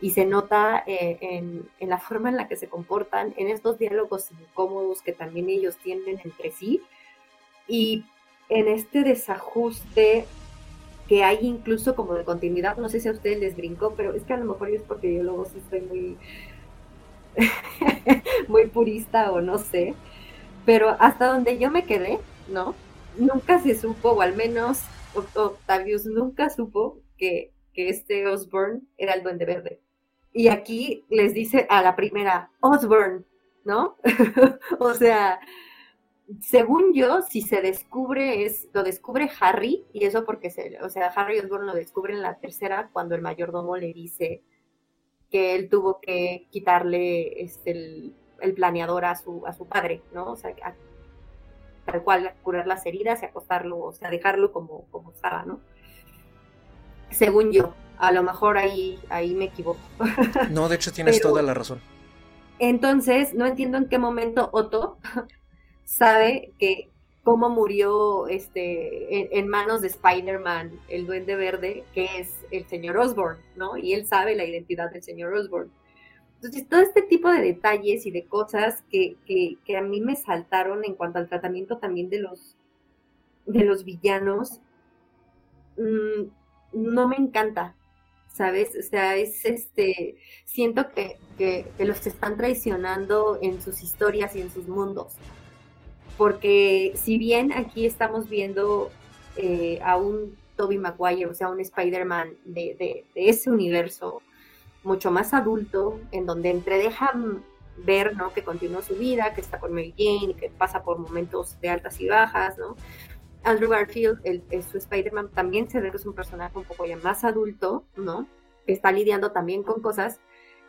Y se nota eh, en, en la forma en la que se comportan, en estos diálogos incómodos que también ellos tienen entre sí. Y en este desajuste que hay incluso como de continuidad, no sé si a ustedes les brincó, pero es que a lo mejor es porque yo luego sí estoy muy, muy purista o no sé, pero hasta donde yo me quedé, ¿no? Nunca se supo, o al menos Octavius nunca supo que, que este Osborn era el duende verde. Y aquí les dice a la primera, Osborn, ¿no? o sea, según yo, si se descubre, es, lo descubre Harry, y eso porque se, o sea, Harry Osborn lo descubre en la tercera cuando el mayordomo le dice que él tuvo que quitarle este, el, planeador a su, a su padre, ¿no? O sea, tal cual curar las heridas y acostarlo, o sea, dejarlo como, como estaba, ¿no? Según yo, a lo mejor ahí, ahí me equivoco.
No, de hecho tienes toda la razón.
Entonces, no entiendo en qué momento Otto sabe que cómo murió este en, manos de Spider-Man, el duende verde, que es el señor Osborn, ¿no? Y él sabe la identidad del señor Osborn. Entonces, todo este tipo de detalles y de cosas que, que, a mí me saltaron en cuanto al tratamiento también de los, de los villanos, mm, no me encanta, ¿sabes? O sea, es este, siento que, que, que los están traicionando en sus historias y en sus mundos porque si bien aquí estamos viendo eh, a un Toby Maguire, o sea, un Spider-Man de, ese universo mucho más adulto, en donde entre dejan ver, ¿no? Que continúa su vida, que está con Mary Jane, que pasa por momentos de altas y bajas, ¿no? Andrew Garfield, el, su Spider-Man, también se ve que es un personaje un poco ya más adulto, ¿no? Está lidiando también con cosas.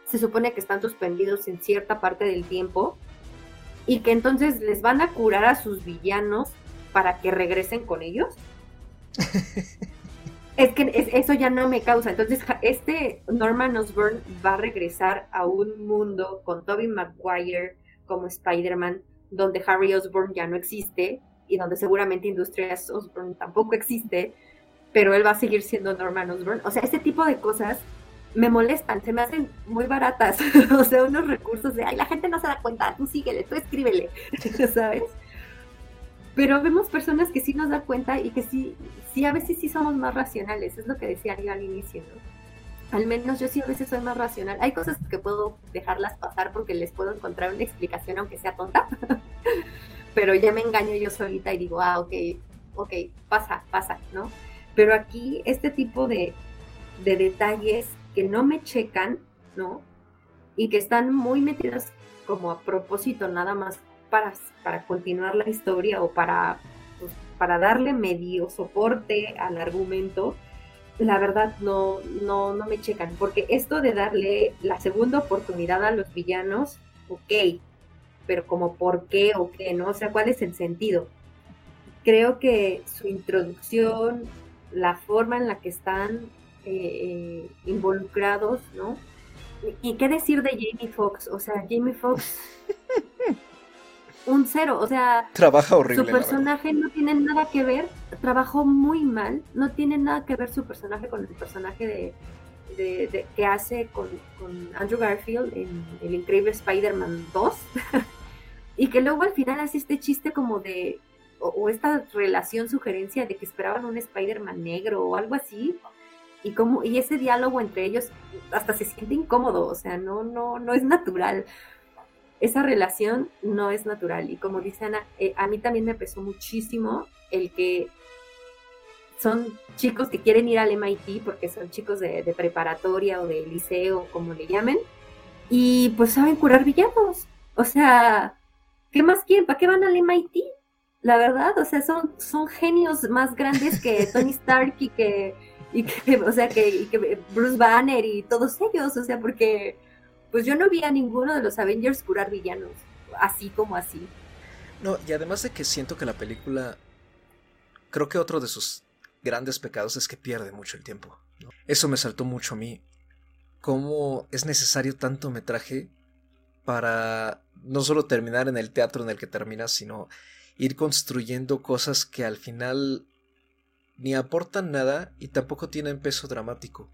Se supone que están suspendidos en cierta parte del tiempo, y que entonces les van a curar a sus villanos para que regresen con ellos. es que eso ya no me causa. Entonces, este Norman Osborn va a regresar a un mundo con Tobey Maguire como Spider-Man, donde Harry Osborn ya no existe y donde seguramente Industrias Osborn tampoco existe, pero él va a seguir siendo Norman Osborn. O sea, este tipo de cosas me molestan, se me hacen muy baratas, o sea, unos recursos de, ay, la gente no se da cuenta, tú síguele, tú escríbele, ¿sabes? Pero vemos personas que sí nos dan cuenta y que sí, sí, a veces sí somos más racionales, es lo que decía yo al inicio, ¿no? Al menos yo sí a veces soy más racional. Hay cosas que puedo dejarlas pasar porque les puedo encontrar una explicación aunque sea tonta, pero ya me engaño yo solita y digo, ah, ok, ok, pasa, pasa, ¿no? Pero aquí este tipo de, de detalles que no me checan, ¿no? Y que están muy metidas como a propósito nada más para, para continuar la historia o para, pues, para darle medio soporte al argumento, la verdad no, no, no me checan, porque esto de darle la segunda oportunidad a los villanos, ok, pero como por qué o qué, ¿no? O sea, ¿cuál es el sentido? Creo que su introducción, la forma en la que están eh, involucrados, ¿no? ¿Y qué decir de Jamie Foxx? O sea, Jamie Foxx, un cero, o sea,
trabaja horrible.
Su personaje no tiene nada que ver, trabajó muy mal, no tiene nada que ver su personaje con el personaje de, que hace con, Andrew Garfield en El Increíble Spider-Man 2, y que luego al final hace este chiste como de, o, o esta relación, sugerencia de que esperaban un Spider-Man negro o algo así, y como y ese diálogo entre ellos hasta se siente incómodo, o sea, no no no es natural. Esa relación no es natural y como dice Ana, eh, a mí también me pesó muchísimo el que son chicos que quieren ir al MIT porque son chicos de, de preparatoria o de liceo, como le llamen, y pues saben curar villanos. O sea, ¿qué más quieren? ¿Para qué van al MIT? La verdad, o sea, son, son genios más grandes que Tony Stark y que y que, o sea, que, Bruce Banner y todos ellos, o sea, porque pues yo no vi a ninguno de los Avengers curar villanos, así como así.
No, y además de que siento que la película, creo que otro de sus grandes pecados es que pierde mucho el tiempo. Eso me saltó mucho a mí. Cómo es necesario tanto metraje para no solo terminar en el teatro en el que terminas, sino ir construyendo cosas que al final ni aportan nada y tampoco tienen peso dramático.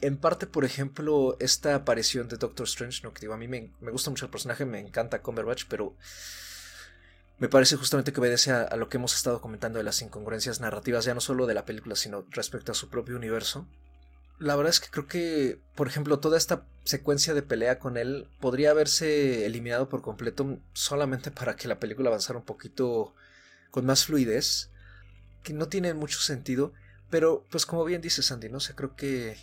En parte, por ejemplo, esta aparición de Doctor Strange, ¿no? Que a mí me, gusta mucho el personaje, me encanta Cumberbatch, pero me parece justamente que obedece a, lo que hemos estado comentando de las incongruencias narrativas, ya no solo de la película, sino respecto a su propio universo. La verdad es que creo que, por ejemplo, toda esta secuencia de pelea con él podría haberse eliminado por completo solamente para que la película avanzara un poquito con más fluidez que no tienen mucho sentido Pero, pues como bien dice Sandy, ¿no? O sea, creo que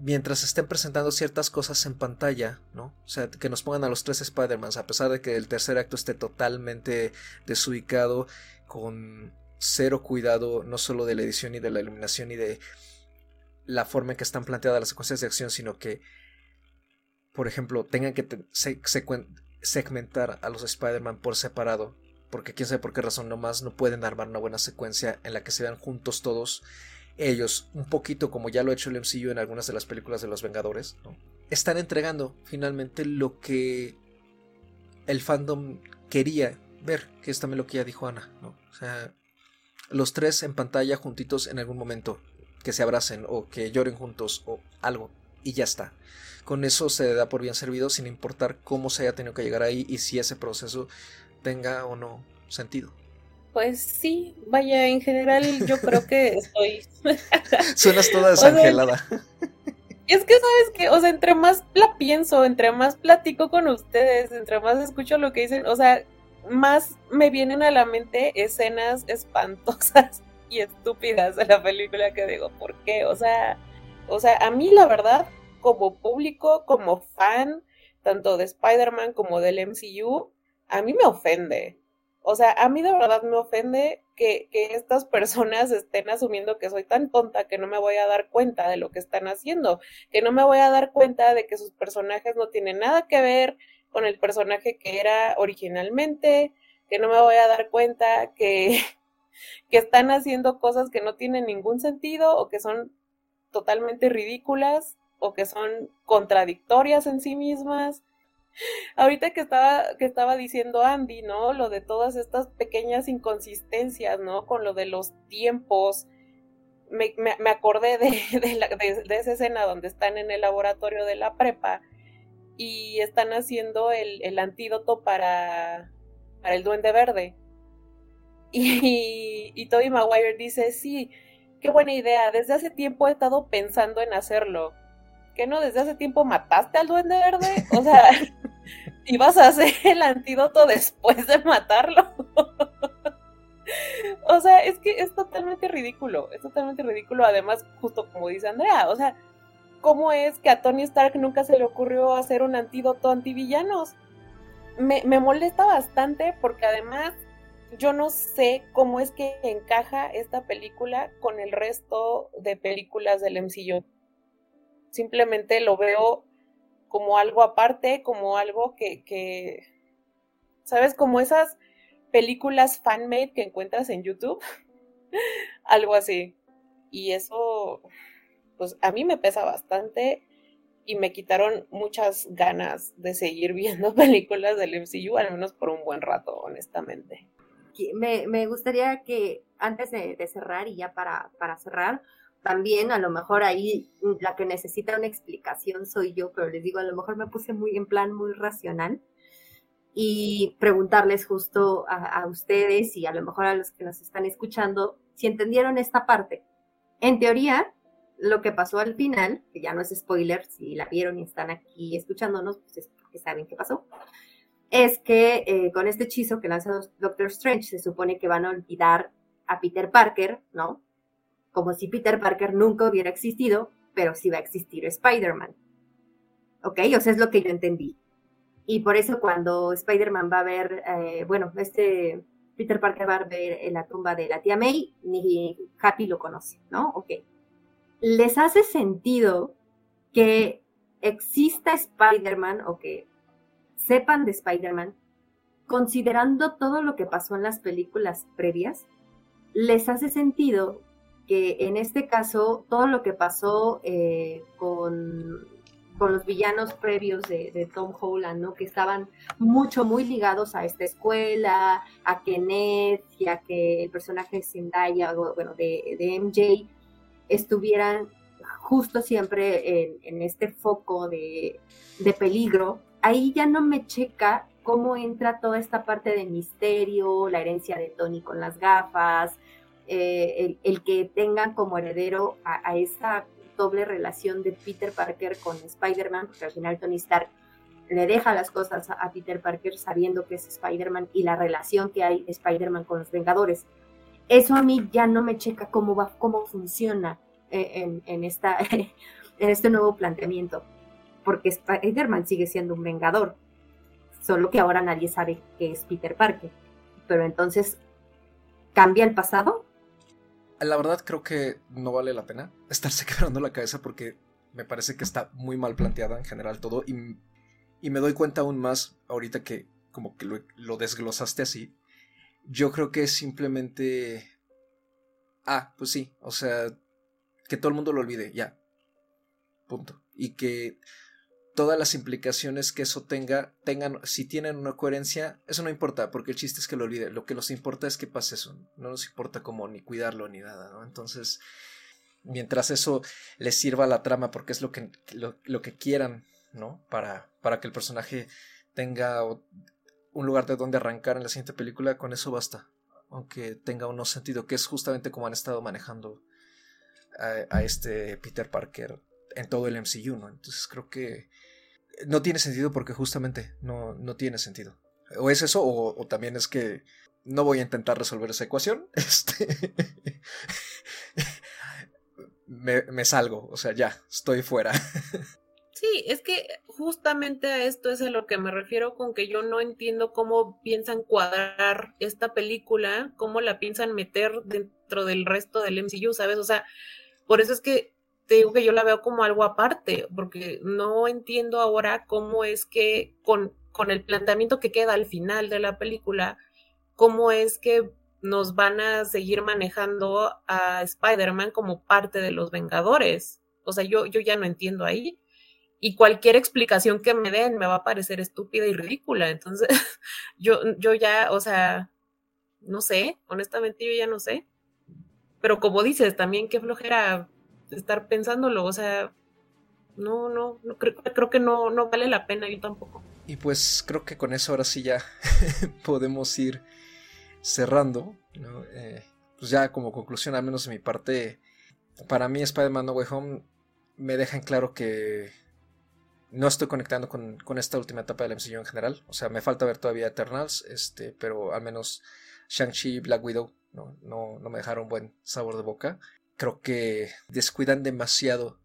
mientras estén presentando ciertas cosas en pantalla, ¿no? O sea, que nos pongan a los tres Spider-Man, a pesar de que el tercer acto esté totalmente desubicado, con cero cuidado, no solo de la edición y de la iluminación y de la forma en que están planteadas las secuencias de acción, sino que, por ejemplo, tengan que segmentar a los Spider-Man por separado, porque quién sabe por qué razón nomás no pueden armar una buena secuencia en la que se vean juntos todos ellos, un poquito como ya lo ha hecho el MCU en algunas de las películas de los Vengadores, están entregando finalmente lo que el fandom quería ver, que es también lo que ya dijo Ana. O sea, los tres en pantalla juntitos en algún momento, que se abracen o que lloren juntos o algo, y ya está. Con eso se da por bien servido sin importar cómo se haya tenido que llegar ahí y si ese proceso tenga o no sentido.
Pues sí, vaya, en general yo creo que estoy...
Suenas toda desangelada.
es que, ¿sabes que O sea, entre más la pienso, entre más platico con ustedes, entre más escucho lo que dicen, o sea, más me vienen a la mente escenas espantosas y estúpidas de la película que digo, ¿por qué? O sea, o sea, a mí la verdad, como público, como fan, tanto de Spider-Man como del MCU, a mí me ofende. O sea, a mí de verdad me ofende que, que, estas personas estén asumiendo que soy tan tonta que no me voy a dar cuenta de lo que están haciendo, que no me voy a dar cuenta de que sus personajes no tienen nada que ver con el personaje que era originalmente, que no me voy a dar cuenta que, que están haciendo cosas que no tienen ningún sentido o que son totalmente ridículas o que son contradictorias en sí mismas Ahorita que estaba, que estaba diciendo Andy, ¿no? Lo de todas estas pequeñas inconsistencias, ¿no? Con lo de los tiempos. Me, me, acordé de, de, de, esa escena donde están en el laboratorio de la prepa y están haciendo el, el antídoto para, para el duende verde. Y, y Toby Maguire dice, sí, qué buena idea, desde hace tiempo he estado pensando en hacerlo. ¿Qué no desde hace tiempo mataste al duende verde? O sea, y vas a hacer el antídoto después de matarlo. o sea, es que es totalmente ridículo, es totalmente ridículo. Además, justo como dice Andrea, o sea, ¿cómo es que a Tony Stark nunca se le ocurrió hacer un antídoto antivillanos? Me, me molesta bastante porque además yo no sé cómo es que encaja esta película con el resto de películas del MCU. Simplemente lo veo como algo aparte, como algo que, ¿sabes? Como esas películas fan-made que encuentras en YouTube, algo así. Y eso, pues a mí me pesa bastante y me quitaron muchas ganas de seguir viendo películas del MCU, al menos por un buen rato, honestamente.
Me, me gustaría que antes de, de cerrar y ya para, para cerrar, también a lo mejor ahí la que necesita una explicación soy yo, pero les digo, a lo mejor me puse muy en plan muy racional y preguntarles justo a, ustedes y a lo mejor a los que nos están escuchando si entendieron esta parte. En teoría, lo que pasó al final, que ya no es spoiler, si la vieron y están aquí escuchándonos, pues es porque saben qué pasó, es que eh, con este hechizo que lanza Doctor Strange se supone que van a olvidar a Peter Parker, ¿no? Como si Peter Parker nunca hubiera existido, pero sí va a existir Spider-Man. ¿Ok? O sea, es lo que yo entendí. Y por eso cuando Spider-Man va a ver, eh, bueno, este Peter Parker va a ver en la tumba de la tía May, ni Happy lo conoce, ¿no? Ok. ¿Les hace sentido que exista Spider-Man o que sepan de Spider-Man considerando todo lo que pasó en las películas previas? ¿Les hace sentido que en este caso todo lo que pasó eh, con, con, los villanos previos de, Tom Holland, ¿no? que estaban mucho, muy ligados a esta escuela, a Kenneth y a que el personaje de Zendaya, bueno, de, MJ, estuvieran justo siempre en, en este foco de, de peligro, ahí ya no me checa cómo entra toda esta parte de misterio, la herencia de Tony con las gafas, eh, el, que tengan como heredero a, esa doble relación de Peter Parker con Spider-Man, porque al final Tony Stark le deja las cosas a, Peter Parker sabiendo que es Spider-Man y la relación que hay de Spider-Man con los Vengadores. eso a mí ya no me checa cómo va, cómo funciona eh, en, esta, en este nuevo planteamiento, porque Spider-Man sigue siendo un vengador, solo que ahora nadie sabe que es Peter Parker. Pero entonces, ¿cambia el pasado?
La verdad creo que no vale la pena estarse quebrando la cabeza porque me parece que está muy mal planteada en general todo y, y me doy cuenta aún más ahorita que como que lo, lo desglosaste así. Yo creo que es simplemente... Ah, pues sí, o sea, que todo el mundo lo olvide, ya. Punto. Y que todas las implicaciones que eso tenga, tengan, si tienen una coherencia, eso no importa, porque el chiste es que lo olvide. Lo que nos importa es que pase eso. No nos importa cómo ni cuidarlo ni nada, ¿no? Entonces, mientras eso les sirva a la trama, porque es lo que, lo, que quieran, ¿no? Para, para que el personaje tenga un lugar de donde arrancar en la siguiente película, con eso basta. Aunque tenga uno sentido, que es justamente como han estado manejando a, este Peter Parker en todo el MCU, ¿no? Entonces creo que no tiene sentido porque justamente no, no tiene sentido. O es eso, o, también es que no voy a intentar resolver esa ecuación. Este. me, me salgo, o sea, ya, estoy fuera.
Sí, es que justamente a esto es a lo que me refiero con que yo no entiendo cómo piensan cuadrar esta película, cómo la piensan meter dentro del resto del MCU, ¿sabes? O sea, por eso es que te digo que yo la veo como algo aparte, porque no entiendo ahora cómo es que con, con el planteamiento que queda al final de la película, cómo es que nos van a seguir manejando a Spider-Man como parte de los Vengadores. O sea, yo, yo ya no entiendo ahí. Y cualquier explicación que me den me va a parecer estúpida y ridícula. Entonces, yo, yo ya, o sea, no sé, honestamente yo ya no sé. Pero como dices, también qué flojera estar pensándolo, o sea, no, no, no creo, creo que no, no vale la pena, yo tampoco.
Y pues creo que con eso ahora sí ya podemos ir cerrando, eh, pues ya como conclusión, al menos de mi parte, para mí Spider-Man No Way Home me deja en claro que no estoy conectando con, con, esta última etapa del MCU en general. O sea, me falta ver todavía Eternals, este, pero al menos Shang-Chi y Black Widow no, no, no me dejaron buen sabor de boca. Creo que descuidan demasiado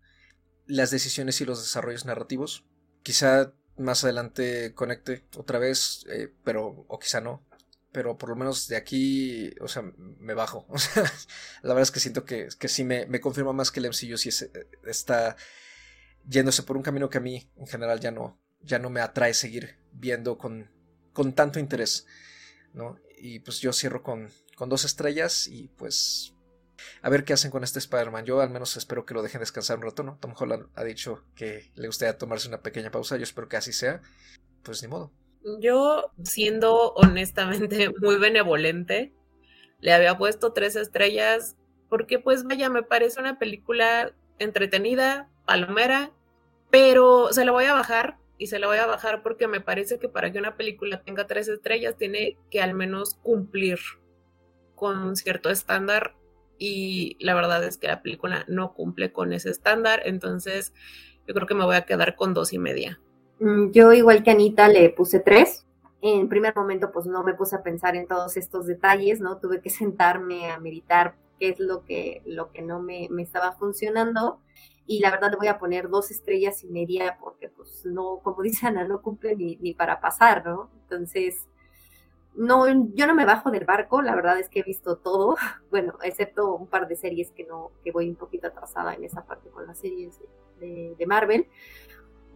las decisiones y los desarrollos narrativos. Quizá más adelante conecte otra vez, eh, pero o quizá no. Pero por lo menos de aquí, o sea, me bajo. O sea, la verdad es que siento que, que sí me, me confirma más que el MCU sí está yéndose por un camino que a mí en general ya no, ya no me atrae seguir viendo con, con tanto interés. ¿no? Y pues yo cierro con, con dos estrellas y pues a ver qué hacen con este Spider-Man. Yo al menos espero que lo dejen descansar un rato, ¿no? Tom Holland ha dicho que le gustaría tomarse una pequeña pausa. Yo espero que así sea. Pues ni modo.
Yo, siendo honestamente muy benevolente, le había puesto tres estrellas porque pues vaya, me parece una película entretenida, palomera, pero se la voy a bajar y se la voy a bajar porque me parece que para que una película tenga tres estrellas tiene que al menos cumplir con cierto estándar y la verdad es que la película no cumple con ese estándar, entonces yo creo que me voy a quedar con dos y media.
Mm, yo igual que Anita le puse tres. En primer momento pues no me puse a pensar en todos estos detalles, ¿no? Tuve que sentarme a meditar qué es lo que, lo que no me, me estaba funcionando y la verdad le voy a poner dos estrellas y media porque pues no, como dice Ana, no cumple ni, ni para pasar, ¿no? Entonces, no, yo no me bajo del barco, la verdad es que he visto todo, bueno, excepto un par de series que no, que voy un poquito atrasada en esa parte con las series de, Marvel.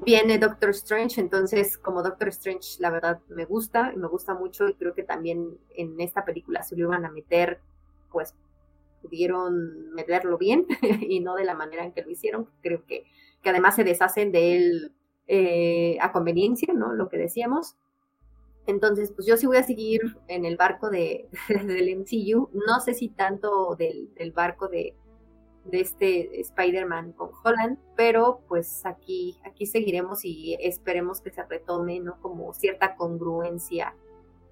Viene Doctor Strange, entonces como Doctor Strange la verdad me gusta, y me gusta mucho y creo que también en esta película se lo iban a meter, pues pudieron meterlo bien y no de la manera en que lo hicieron. Creo que, que además se deshacen de él eh, a conveniencia, ¿no? Lo que decíamos. Entonces, pues yo sí voy a seguir en el barco de, del MCU. No sé si tanto del, barco de, de este Spider-Man con Holland, pero pues aquí, aquí seguiremos y esperemos que se retome, ¿no? Como cierta congruencia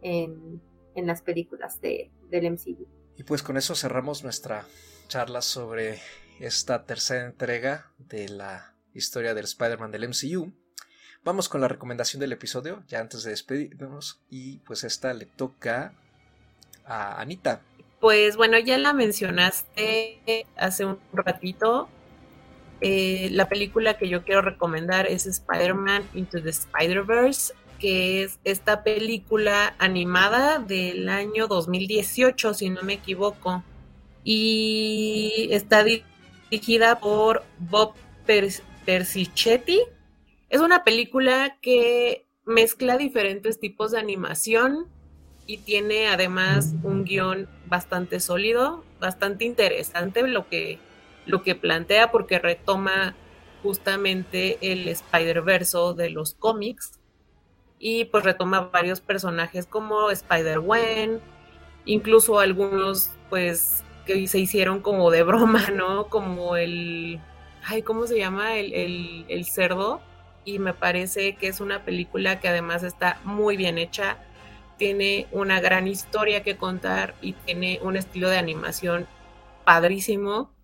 en, en las películas de, del MCU.
Y pues con eso cerramos nuestra charla sobre esta tercera entrega de la historia del Spider-Man del MCU. Vamos con la recomendación del episodio, ya antes de despedirnos. Y pues esta le toca a Anita.
Pues bueno, ya la mencionaste hace un ratito. Eh, la película que yo quiero recomendar es Spider-Man Into the Spider-Verse, que es esta película animada del año 2018, si no me equivoco. Y está dirigida por Bob Persichetti. Es una película que mezcla diferentes tipos de animación y tiene además un guion bastante sólido, bastante interesante lo que, lo que plantea porque retoma justamente el Spider-Verse de los cómics y pues retoma varios personajes como Spider-Gwen, incluso algunos pues que se hicieron como de broma, ¿no? Como el, ay, ¿cómo se llama? El, el cerdo. Y me parece que es una película que además está muy bien hecha, tiene una gran historia que contar y tiene un estilo de animación padrísimo.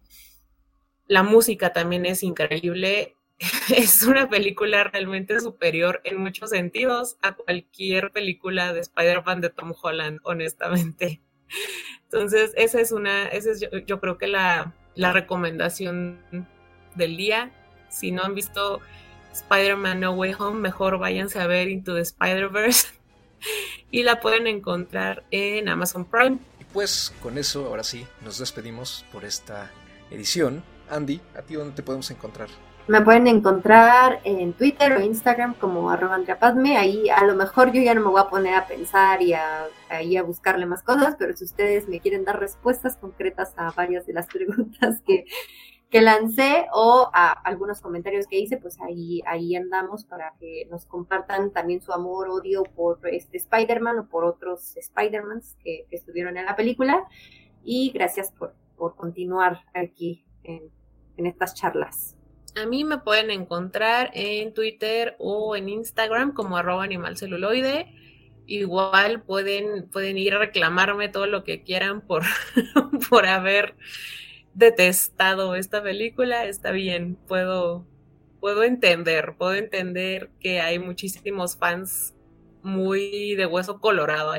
La música también es increíble. Es una película realmente superior en muchos sentidos a cualquier película de Spider-Man de Tom Holland, honestamente. Entonces, esa es una, esa es yo, creo que la, la recomendación del día. Si no han visto Spider-Man No Way Home, mejor váyanse a ver Into the Spider-Verse y la pueden encontrar en Amazon Prime.
Y pues con eso, ahora sí, nos despedimos por esta edición. Andy, ¿a ti dónde te podemos encontrar?
Me pueden encontrar en Twitter o Instagram como arroba Padme. Ahí a lo mejor yo ya no me voy a poner a pensar y a, ahí a buscarle más cosas, pero si ustedes me quieren dar respuestas concretas a varias de las preguntas que, que lancé o a algunos comentarios que hice, pues ahí, ahí andamos para que nos compartan también su amor, odio por este Spider-Man o por otros Spider-Mans que, estuvieron en la película. Y gracias por, por continuar aquí en, en estas charlas.
A mí me pueden encontrar en Twitter o en Instagram como arroba animalceluloide. Igual pueden, pueden ir a reclamarme todo lo que quieran por, por haber detestado esta película. Está bien, puedo, puedo entender, puedo entender que hay muchísimos fans muy de hueso colorado.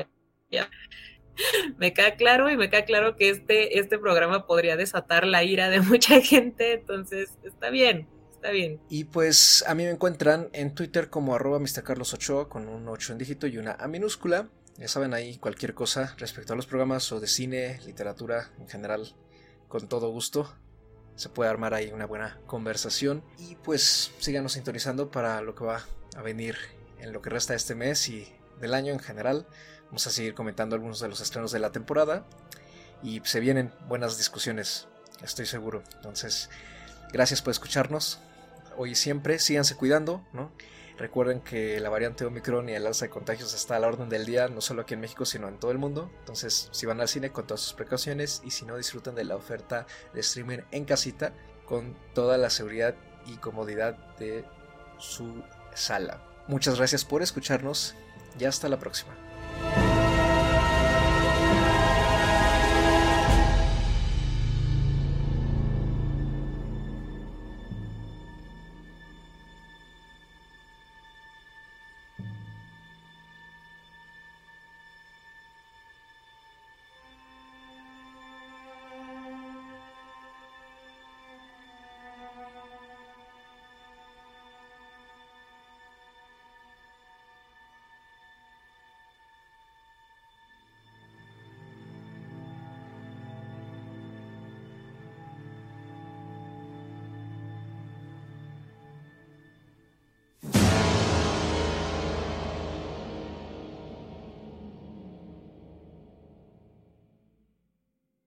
Me queda claro y me queda claro que este, este programa podría desatar la ira de mucha gente, entonces está bien, está bien.
Y pues a mí me encuentran en Twitter como arroba Ochoa con un 8 en dígito y una A minúscula. Ya saben ahí cualquier cosa respecto a los programas o de cine, literatura en general, con todo gusto. Se puede armar ahí una buena conversación. Y pues síganos sintonizando para lo que va a venir en lo que resta de este mes y del año en general. Vamos a seguir comentando algunos de los estrenos de la temporada y se vienen buenas discusiones, estoy seguro. Entonces, gracias por escucharnos hoy y siempre. Síganse cuidando, ¿no? Recuerden que la variante Omicron y el alza de contagios está a la orden del día, no solo aquí en México, sino en todo el mundo. Entonces, si van al cine, con todas sus precauciones y si no, disfruten de la oferta de streaming en casita con toda la seguridad y comodidad de su sala. Muchas gracias por escucharnos y hasta la próxima.